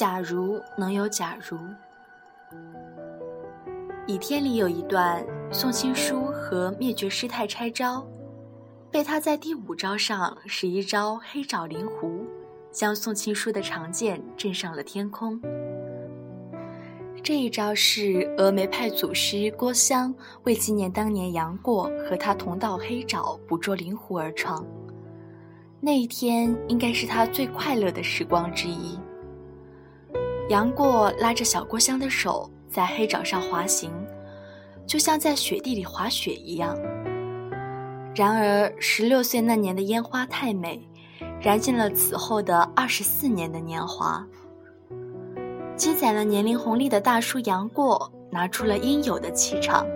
假如能有假如，《倚天》里有一段，宋青书和灭绝师太拆招，被他在第五招上使一招黑爪灵狐，将宋青书的长剑震上了天空。这一招是峨眉派祖师郭襄为纪念当年杨过和他同到黑爪捕捉灵狐而创。那一天应该是他最快乐的时光之一。杨过拉着小郭襄的手在黑沼上滑行，就像在雪地里滑雪一样。然而，十六岁那年的烟花太美，燃尽了此后的二十四年的年华。积攒了年龄红利的大叔杨过拿出了应有的气场。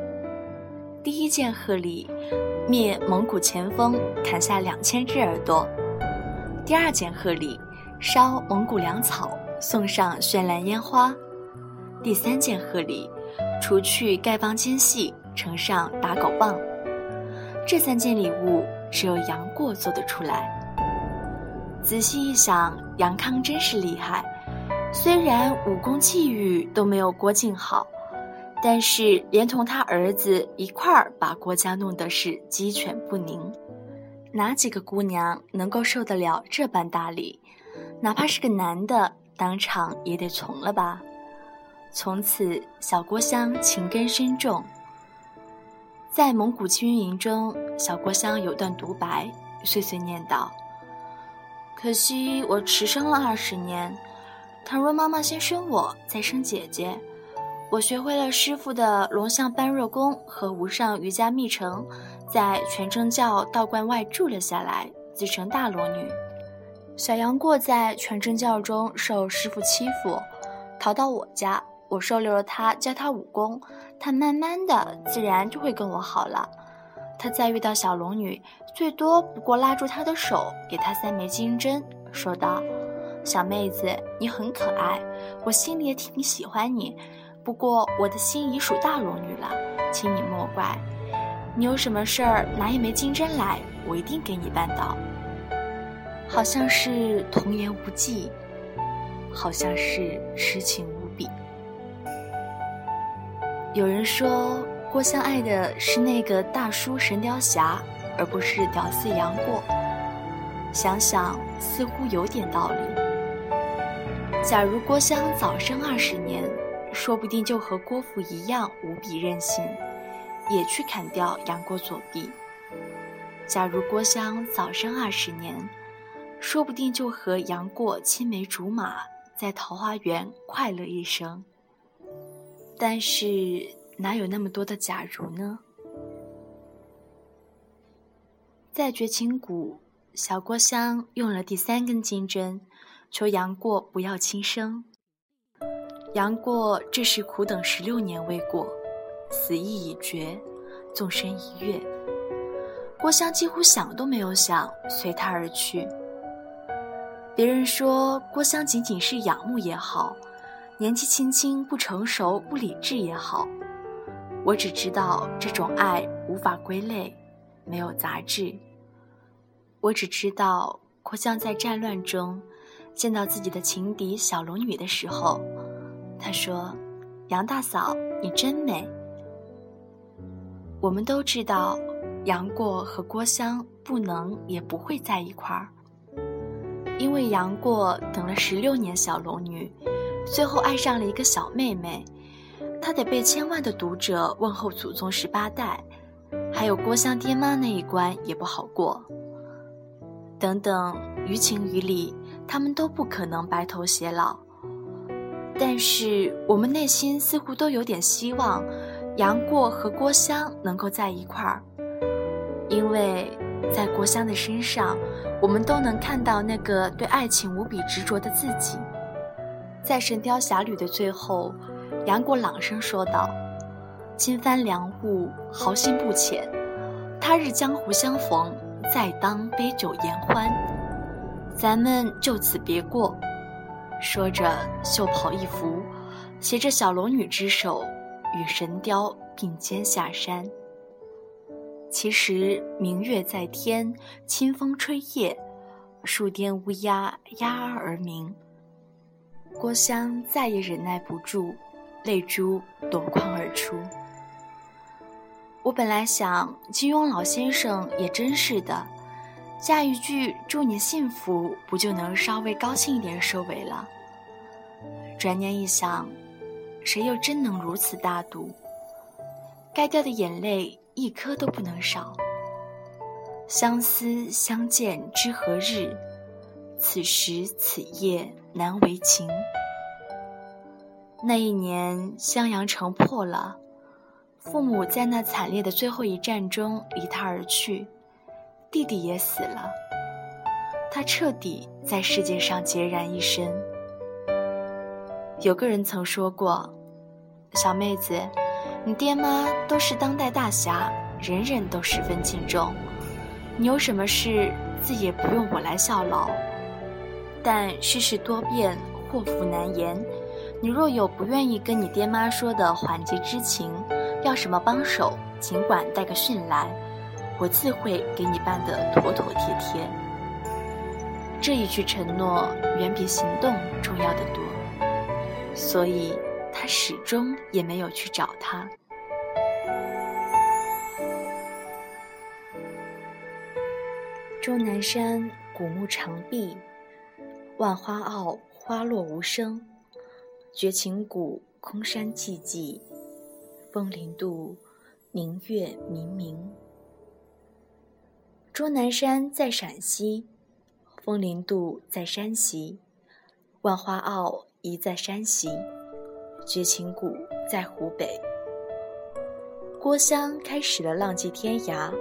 第一剑鹤里。灭蒙古前锋，砍下两千只耳朵。第二件贺礼，烧蒙古粮草，送上绚烂烟花。第三件贺礼，除去丐帮奸细，呈上打狗棒。这三件礼物，只有杨过做得出来。仔细一想，杨康真是厉害，虽然武功气宇都没有郭靖好。但是，连同他儿子一块儿把郭家弄得是鸡犬不宁，哪几个姑娘能够受得了这般大礼？哪怕是个男的，当场也得从了吧。从此，小郭襄情根深重。在蒙古青云营中，小郭襄有段独白，碎碎念道：“可惜我迟生了二十年，倘若妈妈先生我，再生姐姐。”我学会了师傅的龙象般若功和无上瑜伽密乘，在全真教道观外住了下来，自成大罗女。小杨过在全真教中受师傅欺负，逃到我家，我收留了他，教他武功，他慢慢的自然就会跟我好了。他再遇到小龙女，最多不过拉住她的手，给她三枚金针，说道：“小妹子，你很可爱，我心里也挺喜欢你。”不过我的心已属大龙女了，请你莫怪。你有什么事儿，拿一枚金针来，我一定给你办到。好像是童言无忌，好像是痴情无比。有人说郭襄爱的是那个大叔神雕侠，而不是屌丝杨过。想想似乎有点道理。假如郭襄早生二十年。说不定就和郭芙一样无比任性，也去砍掉杨过左臂。假如郭襄早生二十年，说不定就和杨过青梅竹马，在桃花源快乐一生。但是哪有那么多的假如呢？在绝情谷，小郭襄用了第三根金针，求杨过不要轻生。杨过这时苦等十六年未果，死意已决，纵身一跃。郭襄几乎想都没有想，随他而去。别人说郭襄仅仅是仰慕也好，年纪轻轻不成熟不理智也好，我只知道这种爱无法归类，没有杂质。我只知道郭襄在战乱中见到自己的情敌小龙女的时候。他说：“杨大嫂，你真美。”我们都知道，杨过和郭襄不能也不会在一块儿，因为杨过等了十六年小龙女，最后爱上了一个小妹妹，他得被千万的读者问候祖宗十八代，还有郭襄爹妈那一关也不好过。等等，于情于理，他们都不可能白头偕老。但是我们内心似乎都有点希望，杨过和郭襄能够在一块儿，因为在郭襄的身上，我们都能看到那个对爱情无比执着的自己。在《神雕侠侣》的最后，杨过朗声说道：“金帆良物，豪心不浅。他日江湖相逢，再当杯酒言欢。咱们就此别过。”说着，袖袍一拂，携着小龙女之手，与神雕并肩下山。其实明月在天，清风吹叶，树巅乌鸦鸦而鸣。郭襄再也忍耐不住，泪珠夺眶而出。我本来想，金庸老先生也真是的，加一句“祝你幸福”，不就能稍微高兴一点收尾了？转念一想，谁又真能如此大度？该掉的眼泪一颗都不能少。相思相见知何日？此时此夜难为情。那一年襄阳城破了，父母在那惨烈的最后一战中离他而去，弟弟也死了，他彻底在世界上孑然一身。有个人曾说过：“小妹子，你爹妈都是当代大侠，人人都十分敬重，你有什么事自也不用我来效劳。”但世事多变，祸福难言。你若有不愿意跟你爹妈说的缓急之情，要什么帮手，尽管带个讯来，我自会给你办得妥妥帖帖。这一句承诺远比行动重要的多，所以他始终也没有去找他。终南山古木长壁。万花坳，花落无声；绝情谷，空山寂寂。枫林渡，明月明明。终南山在陕西，枫林渡在山西，万花坳宜在山西，绝情谷在湖北。郭襄开始了浪迹天涯，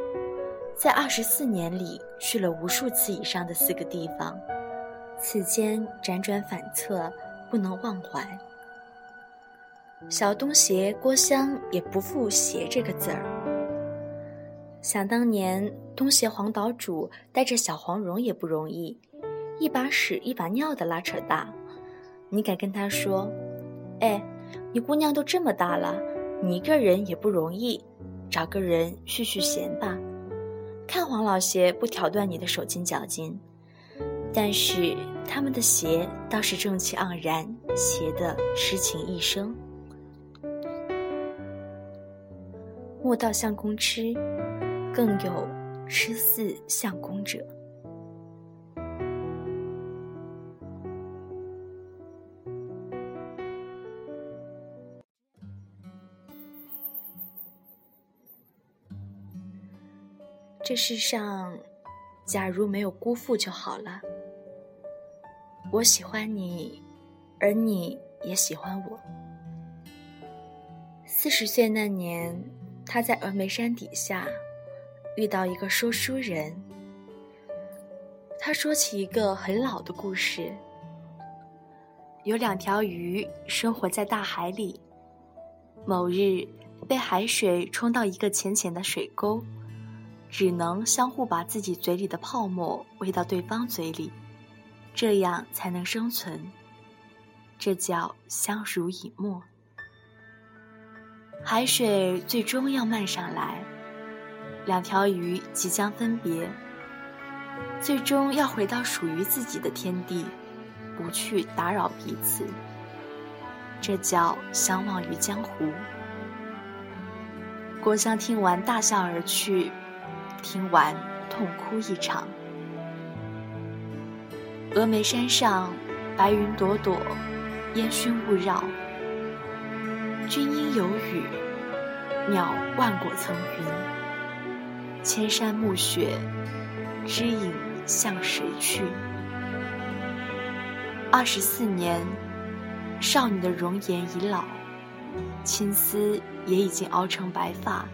在二十四年里去了无数次以上的四个地方。此间辗转反侧，不能忘怀。小东邪郭襄也不负“邪”这个字儿。想当年，东邪黄岛主带着小黄蓉也不容易，一把屎一把尿的拉扯大。你敢跟他说：“哎，你姑娘都这么大了，你一个人也不容易，找个人叙叙闲吧。”看黄老邪不挑断你的手筋脚筋。但是他们的邪倒是正气盎然，邪的痴情一生。莫道相公痴，更有痴似相公者。这世上，假如没有辜负就好了。我喜欢你，而你也喜欢我。四十岁那年，他在峨眉山底下遇到一个说书人。他说起一个很老的故事：有两条鱼生活在大海里，某日被海水冲到一个浅浅的水沟，只能相互把自己嘴里的泡沫喂到对方嘴里。这样才能生存，这叫相濡以沫。海水最终要漫上来，两条鱼即将分别，最终要回到属于自己的天地，不去打扰彼此。这叫相忘于江湖。郭襄听完大笑而去，听完痛哭一场。峨眉山上，白云朵朵，烟熏雾绕。君应有语，渺万果层云。千山暮雪，知影向谁去？二十四年，少女的容颜已老，青丝也已经熬成白发。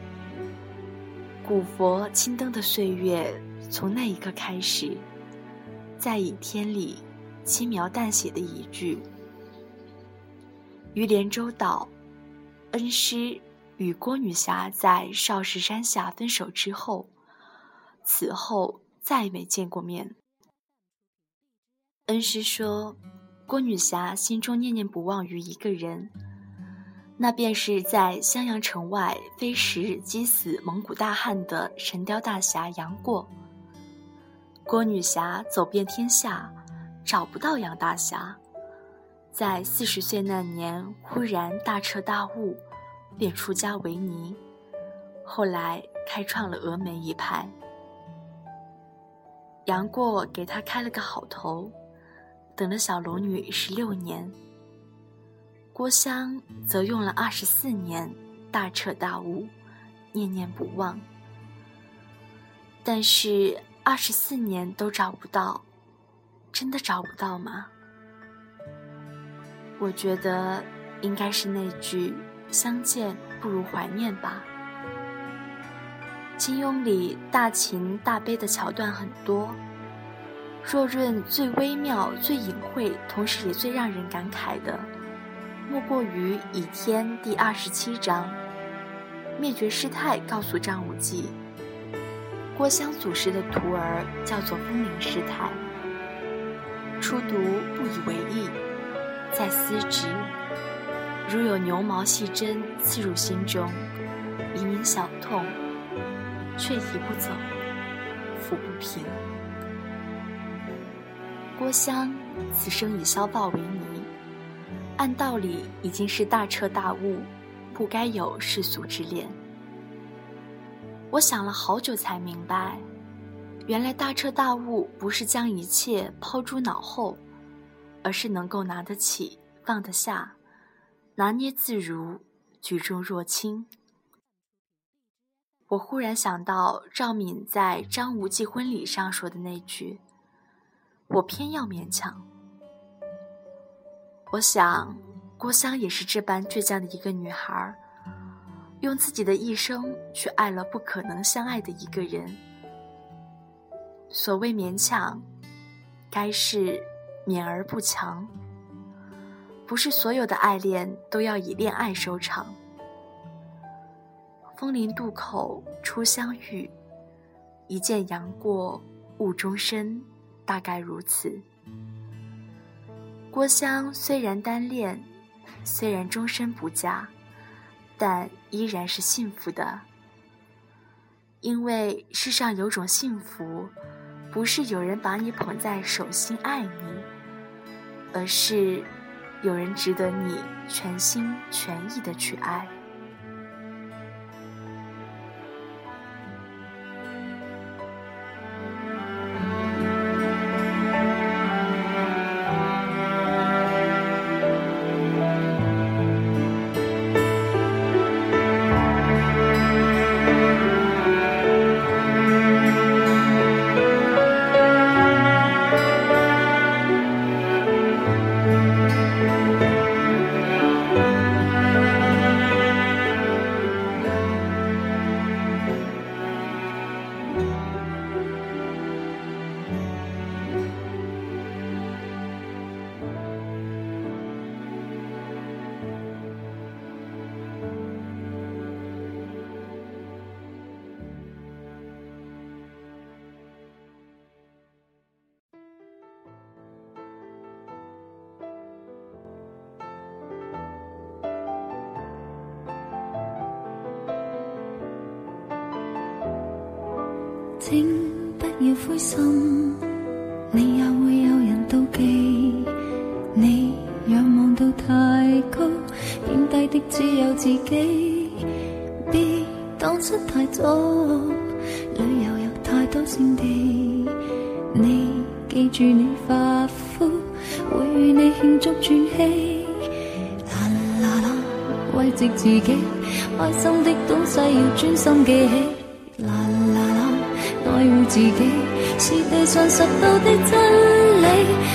古佛青灯的岁月，从那一刻开始。在倚天里，轻描淡写的一句：“于连州道，恩师与郭女侠在少室山下分手之后，此后再没见过面。”恩师说，郭女侠心中念念不忘于一个人，那便是在襄阳城外飞石击死蒙古大汉的神雕大侠杨过。郭女侠走遍天下，找不到杨大侠，在四十岁那年忽然大彻大悟，便出家为尼，后来开创了峨眉一派。杨过给他开了个好头，等了小龙女十六年。郭襄则用了二十四年，大彻大悟，念念不忘。但是二十四年都找不到，真的找不到吗？我觉得应该是那句“相见不如怀念”吧。金庸里大情大悲的桥段很多，若论最微妙、最隐晦，同时也最让人感慨的，莫过于《倚天》第二十七章，灭绝师太告诉张无忌，郭襄祖师的徒儿叫做风铃师太，初读不以为意。再思之，如有牛毛细针刺入心中，隐隐小痛，却移不走，抚不平。郭襄此生以萧豹为，按道理已经是大彻大悟，不该有世俗之恋。我想了好久才明白，原来大彻大悟不是将一切抛诸脑后。而是能够拿得起，放得下，拿捏自如，举重若轻。我忽然想到赵敏在张无忌婚礼上说的那句：“我偏要勉强。”我想，郭襄也是这般倔强的一个女孩，用自己的一生去爱了不可能相爱的一个人。所谓勉强，该是。勉而不强，不是所有的爱恋都要以恋爱收场。枫林渡口初相遇，一见杨过误终身，大概如此。郭襄虽然单恋，虽然终身不嫁，但依然是幸福的，因为世上有种幸福，不是有人把你捧在手心爱你。而是，有人值得你全心全意的去爱。要灰心，你也会有人妒忌。你仰望到太高，贬低的只有自己。别当失太早，旅游有太多胜地。你记住你发肤，会与你庆祝转机。啦啦啦，慰藉自己，开心的东西要专心记起。爱护自己是地上十道的真理，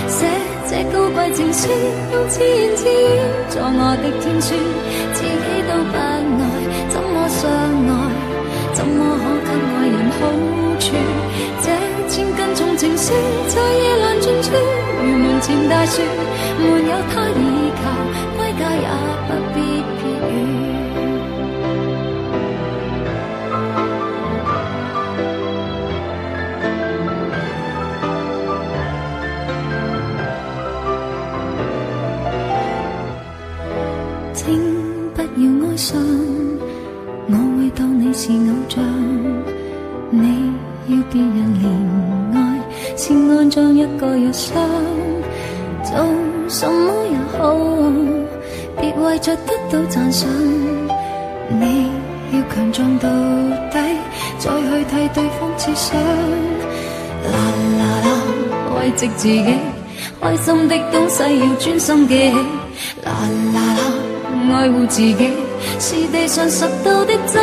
写这高贵情书，用自言自语作我的天书，自己都不爱，怎么相爱？怎么可给爱人好处？这千斤重情书在夜阑尽处，如门前大树，没有他要强壮到底，再去替对方设想。啦啦啦，慰藉自己，开心的东西要专心记起。啦啦啦，爱护自己是地上拾到的真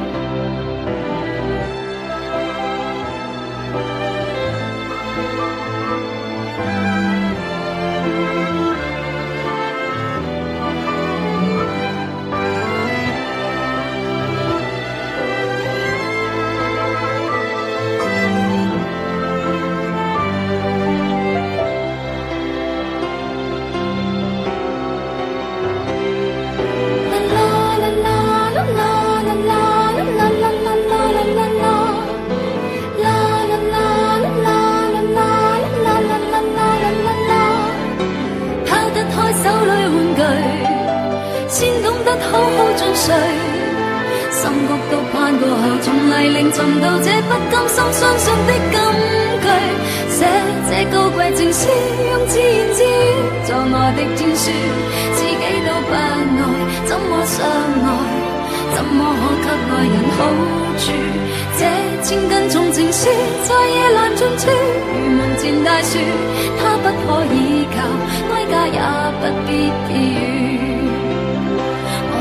心相信的金句，写这高贵情书，用自言自语做我的天书，自己都不爱，怎么相爱？怎么可给爱人好处？这千斤重情书在夜阑尽处，如门前大树，它不可以靠，哀家也不必避雨。